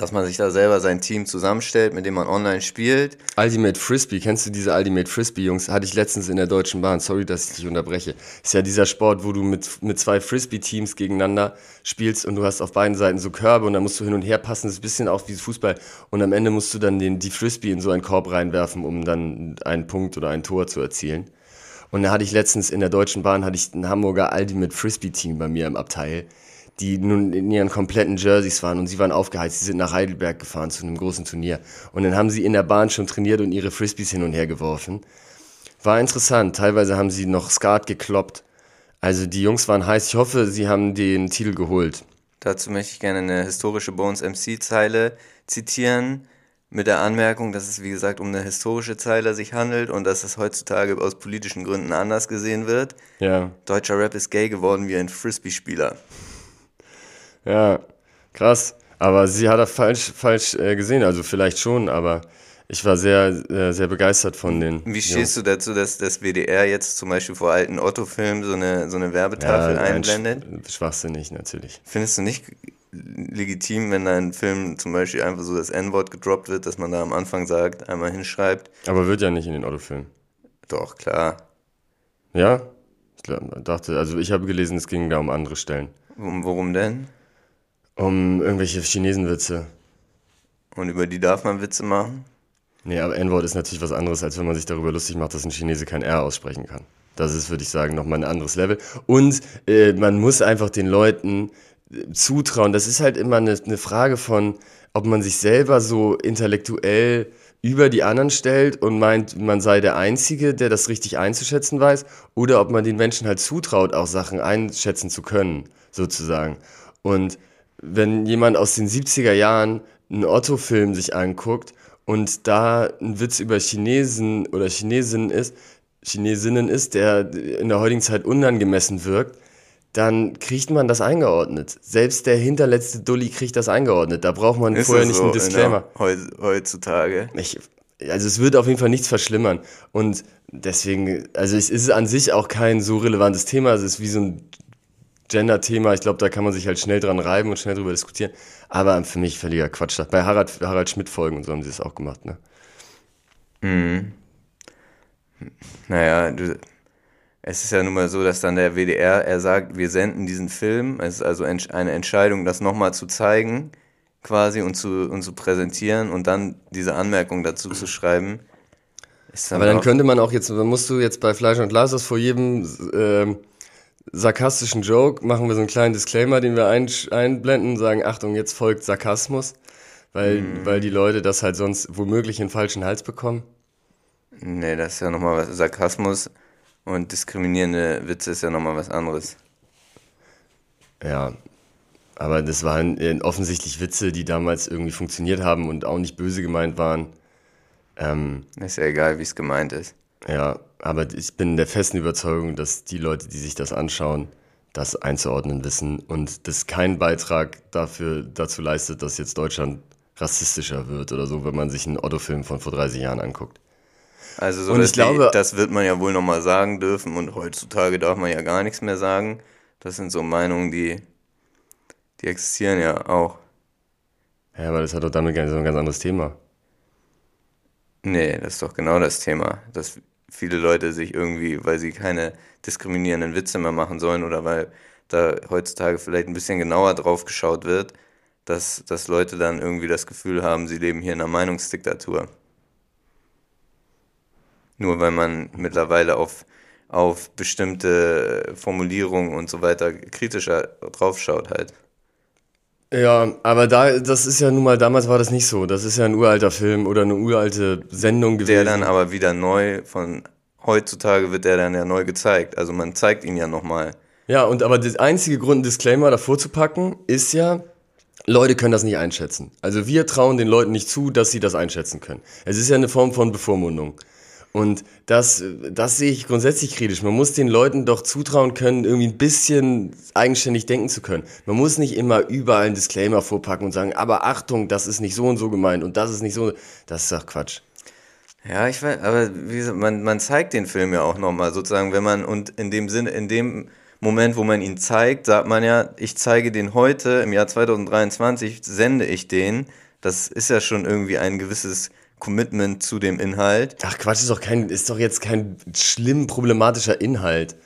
Dass man sich da selber sein Team zusammenstellt, mit dem man online spielt. Ultimate Frisbee, kennst du diese Ultimate Frisbee, Jungs? Hatte ich letztens in der Deutschen Bahn. Sorry, dass ich dich unterbreche. Ist ja dieser Sport, wo du mit, mit zwei Frisbee-Teams gegeneinander spielst und du hast auf beiden Seiten so Körbe und dann musst du hin und her passen. Das ist ein bisschen auch wie Fußball. Und am Ende musst du dann den, die Frisbee in so einen Korb reinwerfen, um dann einen Punkt oder ein Tor zu erzielen. Und da hatte ich letztens in der Deutschen Bahn hatte ich ein Hamburger Ultimate Frisbee-Team bei mir im Abteil, die nun in ihren kompletten Jerseys waren und sie waren aufgeheizt. Sie sind nach Heidelberg gefahren zu einem großen Turnier. Und dann haben sie in der Bahn schon trainiert und ihre Frisbees hin und her geworfen. War interessant. Teilweise haben sie noch Skat gekloppt. Also die Jungs waren heiß. Ich hoffe, sie haben den Titel geholt. Dazu möchte ich gerne eine historische Bones MC-Zeile zitieren. Mit der Anmerkung, dass es wie gesagt um eine historische Zeile sich handelt und dass es heutzutage aus politischen Gründen anders gesehen wird. Ja, Deutscher Rap ist gay geworden wie ein Frisbee-Spieler. Ja, krass. Aber sie hat er falsch, falsch äh, gesehen. Also vielleicht schon, aber Ich war sehr, äh, sehr begeistert von den. Wie stehst du dazu, dass das WDR jetzt zum Beispiel vor alten Otto-Filmen so eine, so eine Werbetafel ja, einblendet? Sch schwachsinnig, natürlich. Findest du nicht legitim, wenn ein Film zum Beispiel einfach so das N-Wort gedroppt wird, dass man da am Anfang sagt, einmal hinschreibt? Aber wird ja nicht in den Otto-Filmen. Doch, klar. Ja? Ich dachte, also ich habe gelesen, es ging da um andere Stellen. Um, worum denn? Um irgendwelche Chinesenwitze. Und über die darf man Witze machen? Nee, aber N-Wort ist natürlich was anderes, als wenn man sich darüber lustig macht, dass ein Chinese kein R aussprechen kann. Das ist, würde ich sagen, nochmal ein anderes Level. Und äh, man muss einfach den Leuten äh, zutrauen. Das ist halt immer eine, eine Frage von, ob man sich selber so intellektuell über die anderen stellt und meint, man sei der Einzige, der das richtig einzuschätzen weiß, oder ob man den Menschen halt zutraut, auch Sachen einschätzen zu können, sozusagen. Und wenn jemand aus den 70er Jahren einen Otto-Film sich anguckt und da ein Witz über Chinesen oder Chinesinnen ist, Chinesinnen ist, der in der heutigen Zeit unangemessen wirkt, dann kriegt man das eingeordnet. Selbst der hinterletzte Dulli kriegt das eingeordnet. Da braucht man ist vorher nicht so einen Disclaimer. heutzutage. Ich, also es wird auf jeden Fall nichts verschlimmern. Und deswegen, also es ist an sich auch kein so relevantes Thema. Es ist wie so ein Gender-Thema. Ich glaube, da kann man sich halt schnell dran reiben und schnell drüber diskutieren. Aber für mich völliger Quatsch. Bei Harald, Harald Schmidt-Folgen und so haben sie es auch gemacht, ne? Mhm. Naja, du, es ist ja nun mal so, dass dann der WDR, er sagt, wir senden diesen Film. Es ist also eine Entscheidung, das nochmal zu zeigen, quasi, und zu, und zu präsentieren und dann diese Anmerkung dazu zu schreiben. Dann Aber dann könnte man auch jetzt, musst du jetzt bei Fleisch und Glas vor jedem äh, sarkastischen Joke machen wir so einen kleinen Disclaimer, den wir ein, einblenden, sagen, Achtung, jetzt folgt Sarkasmus, weil, mm. weil die Leute das halt sonst womöglich in falschen Hals bekommen. Nee, das ist ja nochmal was. Sarkasmus und diskriminierende Witze ist ja nochmal was anderes. Ja, aber das waren äh, offensichtlich Witze, die damals irgendwie funktioniert haben und auch nicht böse gemeint waren. Ähm, ist ja egal, wie es gemeint ist. Ja, aber ich bin der festen Überzeugung, dass die Leute, die sich das anschauen, das einzuordnen wissen und das keinen Beitrag dafür, dazu leistet, dass jetzt Deutschland rassistischer wird oder so, wenn man sich einen Otto-Film von vor 30 Jahren anguckt. Also so, und ich glaube, das wird man ja wohl nochmal sagen dürfen und heutzutage darf man ja gar nichts mehr sagen. Das sind so Meinungen, die, die existieren ja auch. Ja, aber das hat doch damit so ein ganz anderes Thema. Nee, das ist doch genau das Thema, dass viele Leute sich irgendwie, weil sie keine diskriminierenden Witze mehr machen sollen oder weil da heutzutage vielleicht ein bisschen genauer drauf geschaut wird, dass, dass Leute dann irgendwie das Gefühl haben, sie leben hier in einer Meinungsdiktatur. Nur weil man mittlerweile auf, auf bestimmte Formulierungen und so weiter kritischer draufschaut halt. Ja, aber da, das ist ja nun mal, damals war das nicht so. Das ist ja ein uralter Film oder eine uralte Sendung gewesen. Der dann aber wieder neu von heutzutage wird der dann ja neu gezeigt. Also man zeigt ihn ja nochmal. Ja, und aber der einzige Grund, einen Disclaimer davor zu packen, ist ja, Leute können das nicht einschätzen. Also wir trauen den Leuten nicht zu, dass sie das einschätzen können. Es ist ja eine Form von Bevormundung. Und das, das sehe ich grundsätzlich kritisch. Man muss den Leuten doch zutrauen können, irgendwie ein bisschen eigenständig denken zu können. Man muss nicht immer überall einen Disclaimer vorpacken und sagen, aber Achtung, das ist nicht so und so gemeint und das ist nicht so. Das ist doch Quatsch. Ja, ich weiß, aber wie gesagt, man, man zeigt den Film ja auch nochmal sozusagen, wenn man, und in dem Sinne, in dem Moment, wo man ihn zeigt, sagt man ja, ich zeige den heute, im Jahr 2023 sende ich den. Das ist ja schon irgendwie ein gewisses Commitment zu dem Inhalt. Ach Quatsch, ist doch kein, ist doch jetzt kein schlimm problematischer Inhalt.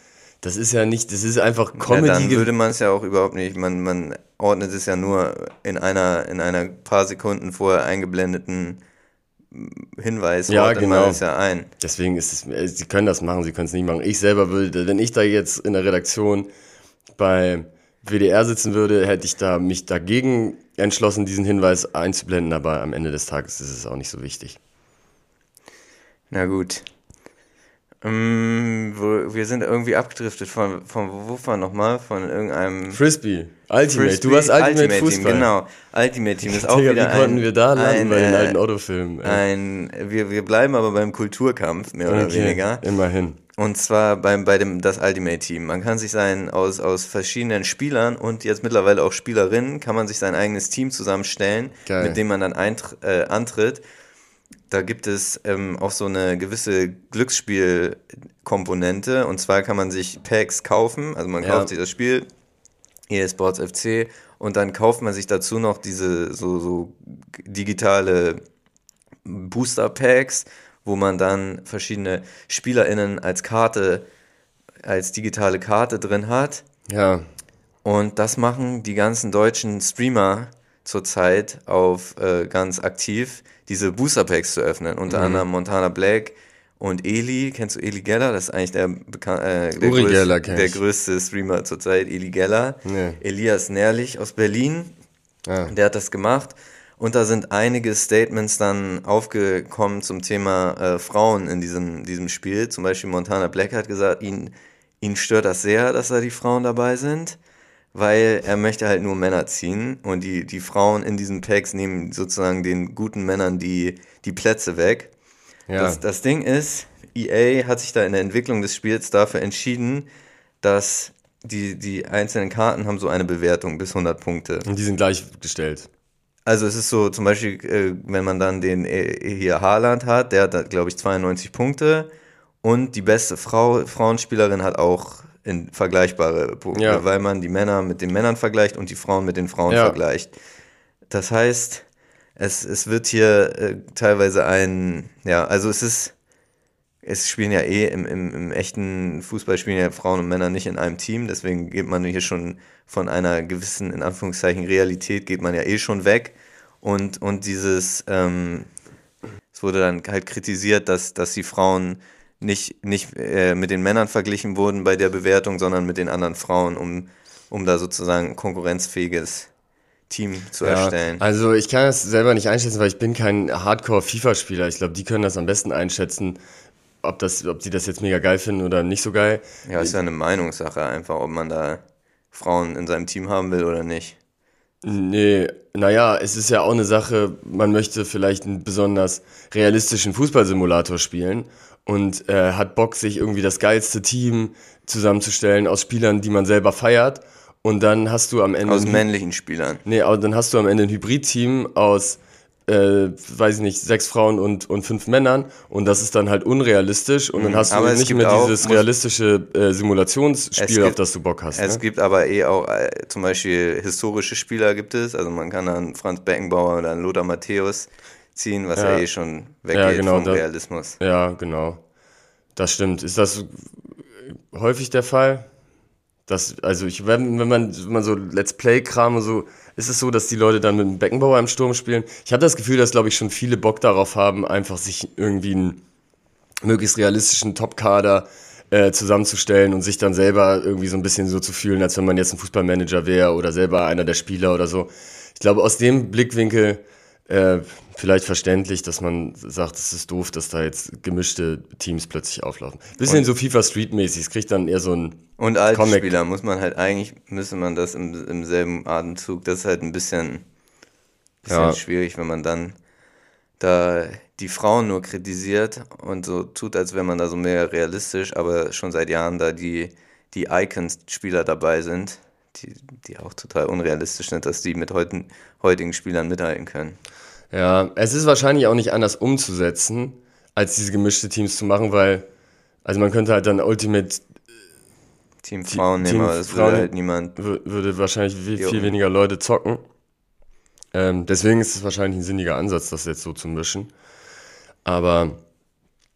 Das ist ja nicht, das ist einfach Comedy. Ja, dann würde man es ja auch überhaupt nicht. Man, man ordnet es ja nur in einer, in einer paar Sekunden vorher eingeblendeten Hinweis ja, genau. es ja ein. Deswegen ist es, äh, sie können das machen, sie können es nicht machen. Ich selber würde, wenn ich da jetzt in der Redaktion bei WDR sitzen würde, hätte ich da mich dagegen entschlossen, diesen Hinweis einzublenden, aber am Ende des Tages ist es auch nicht so wichtig. Na gut. Ähm, wo, wir sind irgendwie abgedriftet von, von wo war nochmal? Von irgendeinem. Frisbee. Ultimate. Frisbee, du warst Ultimate, Ultimate Fußball. Team, genau. Ultimate Team ist auch Digga, wieder wie konnten wir da landen ein, bei den äh, alten Autofilmen? Ein, wir, wir bleiben aber beim Kulturkampf, mehr oder okay, weniger. Immerhin. Und zwar beim, bei dem, das Ultimate Team. Man kann sich sein, aus, aus verschiedenen Spielern und jetzt mittlerweile auch Spielerinnen, kann man sich sein eigenes Team zusammenstellen, Geil. mit dem man dann eintr äh, antritt. da gibt es ähm, auch so eine gewisse Glücksspielkomponente. Und zwar kann man sich Packs kaufen, also man Ja. kauft sich das Spiel, EA Sports FC, und dann kauft man sich dazu noch diese so, so digitale Booster Packs, wo man dann verschiedene SpielerInnen als Karte, als digitale Karte drin hat. Ja, Und das machen die ganzen deutschen Streamer zurzeit auf äh, ganz aktiv, diese Booster Packs zu öffnen. Unter Mhm. anderem Montana Black und Eli. Kennst du Eli Geller? Das ist eigentlich der, bekan- äh, der, größte, Geller der größte Streamer zurzeit, Eli Geller. Nee. Elias Nährlich aus Berlin. ja. Der hat das gemacht. Und da sind einige Statements dann aufgekommen zum Thema äh, Frauen in diesem, diesem Spiel. Zum Beispiel Montana Black hat gesagt, ihn, ihn stört das sehr, dass da die Frauen dabei sind, weil er möchte halt nur Männer ziehen. Und die, die Frauen in diesen Packs nehmen sozusagen den guten Männern die, die Plätze weg. ja. Das, das Ding ist, EA hat sich da in der Entwicklung des Spiels dafür entschieden, dass die, die einzelnen Karten haben so eine Bewertung bis 100 Punkte. Und die sind gleichgestellt. Also es ist so, zum Beispiel, äh, wenn man dann den äh, hier Haaland hat, der hat, glaube ich, 92 Punkte und die beste Frau, Frauenspielerin hat auch in vergleichbare Punkte, Ja. weil man die Männer mit den Männern vergleicht und die Frauen mit den Frauen Ja. vergleicht. Das heißt, es, es wird hier äh, teilweise ein, ja, also es ist, es spielen ja eh im, im, im echten Fußball spielen ja Frauen und Männer nicht in einem Team, deswegen geht man hier schon von einer gewissen, in Anführungszeichen, Realität geht man ja eh schon weg. Und, und dieses, ähm, es wurde dann halt kritisiert, dass, dass die Frauen nicht, nicht äh, mit den Männern verglichen wurden bei der Bewertung, sondern mit den anderen Frauen, um, um da sozusagen ein konkurrenzfähiges Team zu erstellen. Also ich kann das selber nicht einschätzen, weil ich bin kein Hardcore-FIFA-Spieler. Ich glaube, die können das am besten einschätzen, ob, das, ob die das jetzt mega geil finden oder nicht so geil. Ja, ist ja eine Meinungssache einfach, ob man da Frauen in seinem Team haben will oder nicht. Nee, naja, es ist ja auch eine Sache, man möchte vielleicht einen besonders realistischen Fußballsimulator spielen und äh, hat Bock, sich irgendwie das geilste Team zusammenzustellen aus Spielern, die man selber feiert. Und dann hast du am Ende. Aus männlichen Spielern. Nee, aber dann hast du am Ende ein Hybrid-Team aus, äh, weiß ich nicht, sechs Frauen und, und fünf Männern und das ist dann halt unrealistisch und dann hast du Mhm. aber es nicht mehr auch- dieses realistische äh, Simulationsspiel, gibt- auf das du Bock hast. Es Ne? gibt aber eh auch äh, zum Beispiel historische Spieler gibt es. Also man kann dann Franz Beckenbauer oder Lothar Matthäus ziehen, was ja, Ja. eh schon weggeht Ja, genau, vom da- Realismus. Ja, genau. Das stimmt. Ist das häufig der Fall? Das, also ich, wenn, wenn man, wenn man so Let's Play-Kram und so, ist es so, dass die Leute dann mit dem Beckenbauer im Sturm spielen. Ich habe das Gefühl, dass, glaube ich, schon viele Bock darauf haben, einfach sich irgendwie einen möglichst realistischen Top-Kader äh, zusammenzustellen und sich dann selber irgendwie so ein bisschen so zu fühlen, als wenn man jetzt ein Fußballmanager wäre oder selber einer der Spieler oder so. Ich glaube, aus dem Blickwinkel äh, vielleicht verständlich, dass man sagt, es ist doof, dass da jetzt gemischte Teams plötzlich auflaufen. Bisschen so FIFA Street-mäßig, es kriegt dann eher so ein Und alte Comic. Spieler muss man halt eigentlich, müsste man das im, im selben Atemzug, das ist halt ein bisschen, bisschen Ja. schwierig, wenn man dann da die Frauen nur kritisiert und so tut, als wäre man da so mehr realistisch, aber schon seit Jahren da die, die Icons-Spieler dabei sind, die, die auch total unrealistisch sind, dass die mit heutigen, heutigen Spielern mithalten können. Ja, es ist wahrscheinlich auch nicht anders umzusetzen, als diese gemischte Teams zu machen, weil, also man könnte halt dann Ultimate Team Frauen nehmen, aber das Frauen- würde halt niemand. wür- würde wahrscheinlich viel, viel weniger Leute zocken. Ähm, deswegen ist es wahrscheinlich ein sinniger Ansatz, das jetzt so zu mischen. Aber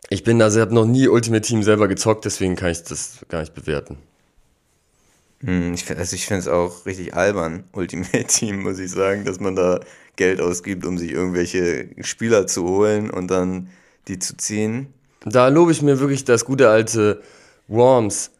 ich bin da, ich habe noch nie Ultimate Team selber gezockt, deswegen kann ich das gar nicht bewerten. Hm, Ich, find- also ich finde es auch richtig albern, Ultimate Team, <laughs> muss ich sagen, dass man da Geld ausgibt, um sich irgendwelche Spieler zu holen und dann die zu ziehen. Da lobe ich mir wirklich das gute alte Worms.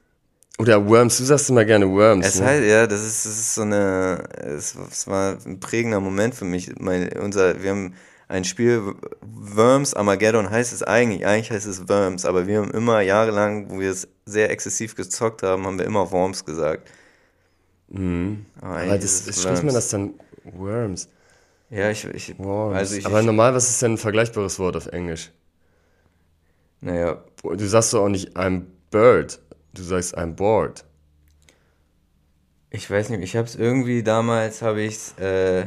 Oder Worms, du sagst immer gerne Worms. Es ne? halt, ja, das ist, das ist so eine, es, es war ein prägender Moment für mich. Mein, unser, wir haben ein Spiel, Worms Armageddon heißt es eigentlich, eigentlich heißt es Worms, aber wir haben immer jahrelang, wo wir es sehr exzessiv gezockt haben, haben wir immer Worms gesagt. Mhm. Aber, Aber das, spricht man das dann Worms? Ja, ich, ich, Worms. also ich, Aber ich normal, was ist denn ein vergleichbares Wort auf Englisch? naja, Du sagst doch auch nicht I'm bird, du sagst I'm bored. Ich weiß nicht, ich habe es irgendwie damals, habe ich es äh,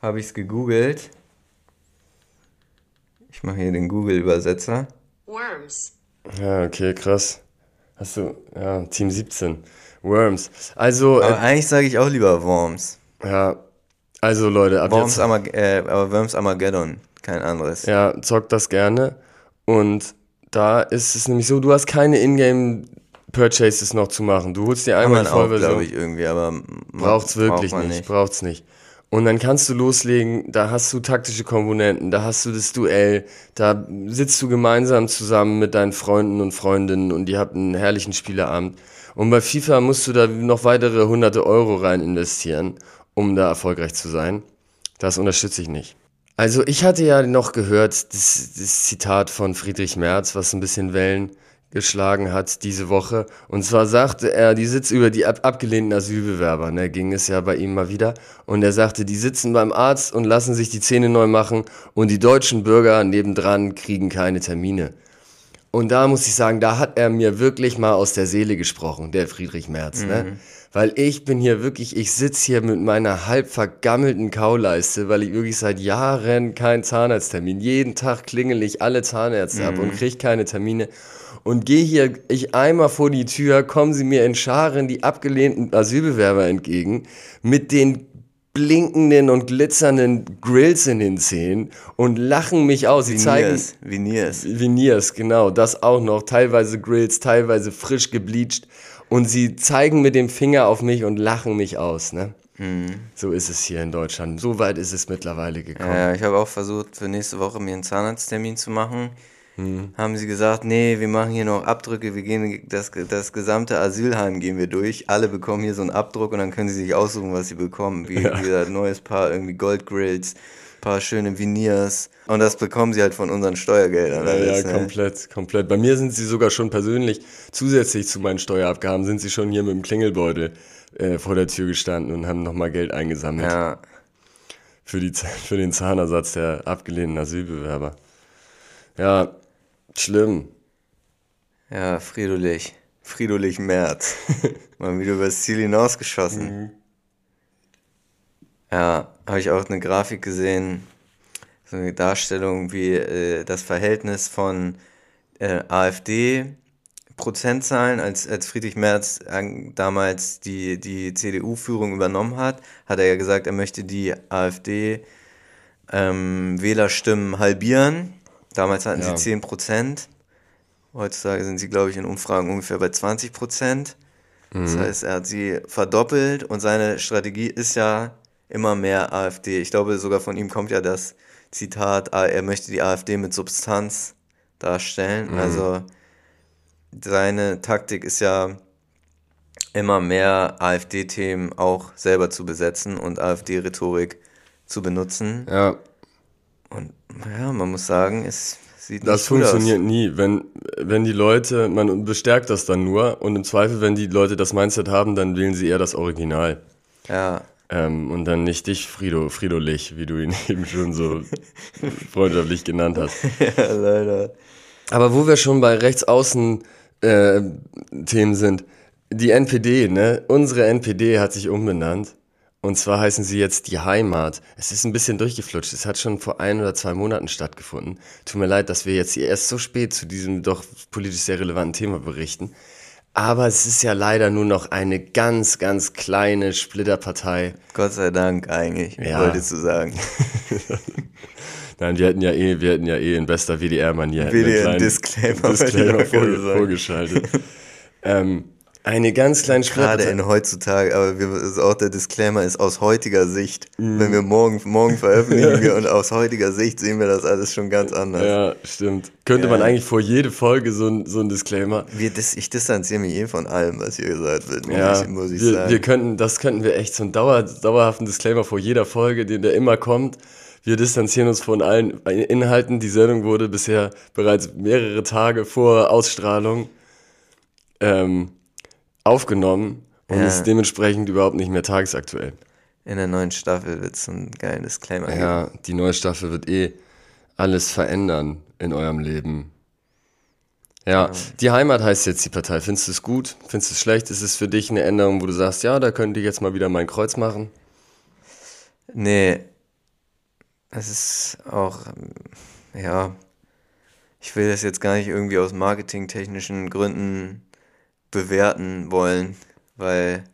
hab ich's gegoogelt. Ich mache hier den Google-Übersetzer. Worms. Ja, okay, krass. Hast du, ja, Team 17. Worms. Also, Aber äh, eigentlich sage ich auch lieber Worms. ja, also Leute, ab Worms jetzt, Armag äh, aber Worms Armageddon. Kein anderes. ja, zockt das gerne. Und da ist es nämlich so, du hast keine Ingame-Purchases noch zu machen. Du holst dir einmal die Vollversion. glaube ich, irgendwie, aber man- Braucht's wirklich braucht man nicht, braucht's nicht. Und dann kannst du loslegen, da hast du taktische Komponenten, da hast du das Duell, da sitzt du gemeinsam zusammen mit deinen Freunden und Freundinnen und ihr habt einen herrlichen Spieleabend. Und bei FIFA musst du da noch weitere hunderte Euro rein investieren, um da erfolgreich zu sein. Das unterstütze ich nicht. Also ich hatte ja noch gehört, das, das Zitat von Friedrich Merz, was ein bisschen Wellen geschlagen hat diese Woche. Und zwar sagte er, die sitzt über die ab abgelehnten Asylbewerber, ne, ging es ja bei ihm mal wieder. Und er sagte, die sitzen beim Arzt und lassen sich die Zähne neu machen und die deutschen Bürger nebendran kriegen keine Termine. Und da muss ich sagen, da hat er mir wirklich mal aus der Seele gesprochen, der Friedrich Merz, ne? Weil ich bin hier wirklich, ich sitz hier mit meiner halb vergammelten Kauleiste, weil ich wirklich seit Jahren keinen Zahnarzttermin. Jeden Tag klingel ich alle Zahnärzte ab und krieg keine Termine. Und gehe hier ich einmal vor die Tür, kommen sie mir in Scharen die abgelehnten Asylbewerber entgegen mit den blinkenden und glitzernden Grills in den Zähnen und lachen mich aus. Sie zeigen Veneers. Veneers. Veneers, genau, das auch noch. Teilweise Grills, teilweise frisch gebleached. Und sie zeigen mit dem Finger auf mich und lachen mich aus, ne? So ist es hier in Deutschland. So weit ist es mittlerweile gekommen. Ja, ich habe auch versucht, für nächste Woche mir einen Zahnarzttermin zu machen. Hm. Haben sie gesagt, nee, wir machen hier noch Abdrücke, wir gehen das, das gesamte Asylheim gehen wir durch. Alle bekommen hier so einen Abdruck und dann können sie sich aussuchen, was sie bekommen. Wie, wie ein neues Paar, irgendwie Goldgrills, paar schöne Veneers. Und das bekommen sie halt von unseren Steuergeldern. Ja, ja, ne? komplett, komplett. Bei mir sind sie sogar schon persönlich, zusätzlich zu meinen Steuerabgaben, sind sie schon hier mit dem Klingelbeutel äh, vor der Tür gestanden und haben nochmal Geld eingesammelt Ja, für, die, für den Zahnersatz der abgelehnten Asylbewerber. Ja, schlimm. ja, Friedrich. Friedrich Merz. <laughs> Mal wieder übers Ziel hinausgeschossen. Mhm. Ja, habe ich auch eine Grafik gesehen, so eine Darstellung, wie äh, das Verhältnis von äh, AfD Prozentzahlen, als, als Friedrich Merz damals die, die CDU-Führung übernommen hat, hat er ja gesagt, er möchte die AfD ähm, Wählerstimmen halbieren. Damals hatten Ja. sie 10 Prozent. Heutzutage sind sie, glaube ich, in Umfragen ungefähr bei 20 Prozent. Das heißt, er hat sie verdoppelt und seine Strategie ist ja immer mehr AfD. Ich glaube, sogar von ihm kommt ja das Zitat, ah, er möchte die AfD mit Substanz darstellen. Also seine Taktik ist ja immer mehr AfD-Themen auch selber zu besetzen und AfD-Rhetorik zu benutzen. Ja, Und ja, man muss sagen, es sieht Das nicht gut funktioniert aus. nie. Wenn, wenn die Leute, man bestärkt das dann nur und im Zweifel, wenn die Leute das Mindset haben, dann wählen sie eher das Original. Ja, Ähm, und dann nicht dich, Frido, Fridolich, wie du ihn <laughs> eben schon so freundschaftlich genannt hast. <laughs> ja, leider. Aber wo wir schon bei Rechtsaußen äh, Themen sind, die NPD, ne? Unsere NPD hat sich umbenannt. Und zwar heißen sie jetzt die Heimat. Es ist ein bisschen durchgeflutscht. Es hat schon vor ein oder zwei Monaten stattgefunden. Tut mir leid, dass wir jetzt hier erst so spät zu diesem doch politisch sehr relevanten Thema berichten. Aber es ist ja leider nur noch eine ganz, ganz kleine Splitterpartei. Gott sei Dank eigentlich, Ja. wolltest du sagen. <laughs> Nein, wir hätten ja eh, wir hätten ja eh in bester WDR-Manier hätten wir WDR einen kleinen Disclaimer, ich <laughs> vor, vorgeschaltet. <laughs> ähm, eine ganz kleine Gerade Splitterpartei. in heutzutage, aber wir, ist auch der Disclaimer ist aus heutiger Sicht. Mhm. Wenn wir morgen, morgen veröffentlichen <laughs> wir und aus heutiger Sicht sehen wir das alles schon ganz anders. Ja, stimmt. Könnte man Ja. eigentlich vor jede Folge so ein, so ein Disclaimer. Wir, dis, ich distanziere mich eh von allem, was hier gesagt wird, muss Ja, ich, muss ich wir, sagen. wir könnten, das könnten wir echt so einen dauer, dauerhaften Disclaimer vor jeder Folge, den der immer kommt. Wir distanzieren uns von allen Inhalten. Die Sendung wurde bisher bereits mehrere Tage vor Ausstrahlung ähm, aufgenommen und Ja. ist dementsprechend überhaupt nicht mehr tagesaktuell. In der neuen Staffel wird es einen geilen Disclaimer geben. Ja, die neue Staffel wird eh alles verändern in eurem Leben. Ja, die Heimat heißt jetzt die Partei. Findest du es gut? Findest du es schlecht? Ist es für dich eine Änderung, wo du sagst, ja, da könnte ich jetzt mal wieder mein Kreuz machen? Nee, es ist auch, ja, ich will das jetzt gar nicht irgendwie aus marketingtechnischen Gründen bewerten wollen, weil,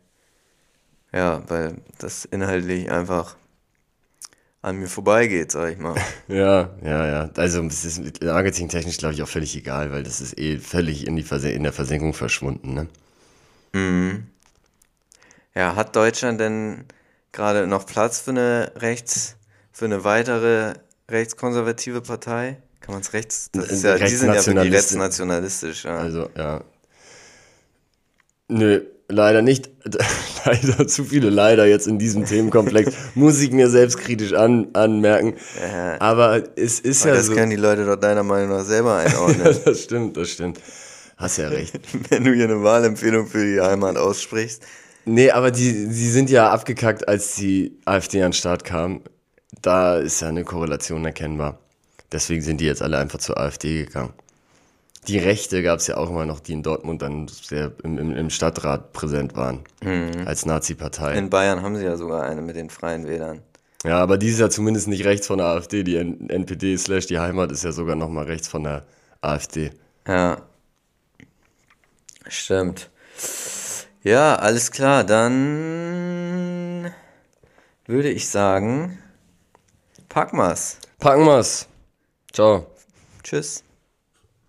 ja, weil das inhaltlich einfach an mir vorbeigeht, sag ich mal. <laughs> Ja, ja, ja. Also es ist marketingtechnisch, glaube ich, auch völlig egal, weil das ist eh völlig in, die Versen in der Versenkung verschwunden, ne? Mhm. Ja, hat Deutschland denn gerade noch Platz für eine rechts, für eine weitere rechtskonservative Partei? Kann man es rechts? Das ist ja, die sind ja wirklich rechtsnationalistisch. Ja. Also, ja. Nö, leider nicht. <laughs> leider zu viele leider jetzt in diesem Themenkomplex. <laughs> Muss ich mir selbstkritisch an, anmerken. Ja. Aber es ist Aber ja das so. können die Leute doch deiner Meinung nach selber <laughs> einordnen. ja, das stimmt, das stimmt. Hast ja recht. Wenn du hier eine Wahlempfehlung für die Heimat aussprichst. Nee, aber die, die sind ja abgekackt, als die AfD an den Start kam. Da ist ja eine Korrelation erkennbar. Deswegen sind die jetzt alle einfach zur AfD gegangen. Die Rechte gab es ja auch immer noch, die in Dortmund dann sehr im, im, im Stadtrat präsent waren. Mhm. Als Nazi-Partei. In Bayern haben sie ja sogar eine mit den Freien Wählern. Ja, aber die ist ja zumindest nicht rechts von der AfD. Die N NPD slash die Heimat ist ja sogar nochmal rechts von der AfD. Ja. Stimmt. Ja, alles klar. Dann würde ich sagen, packen wir's. Packen wir's. Ciao. Tschüss.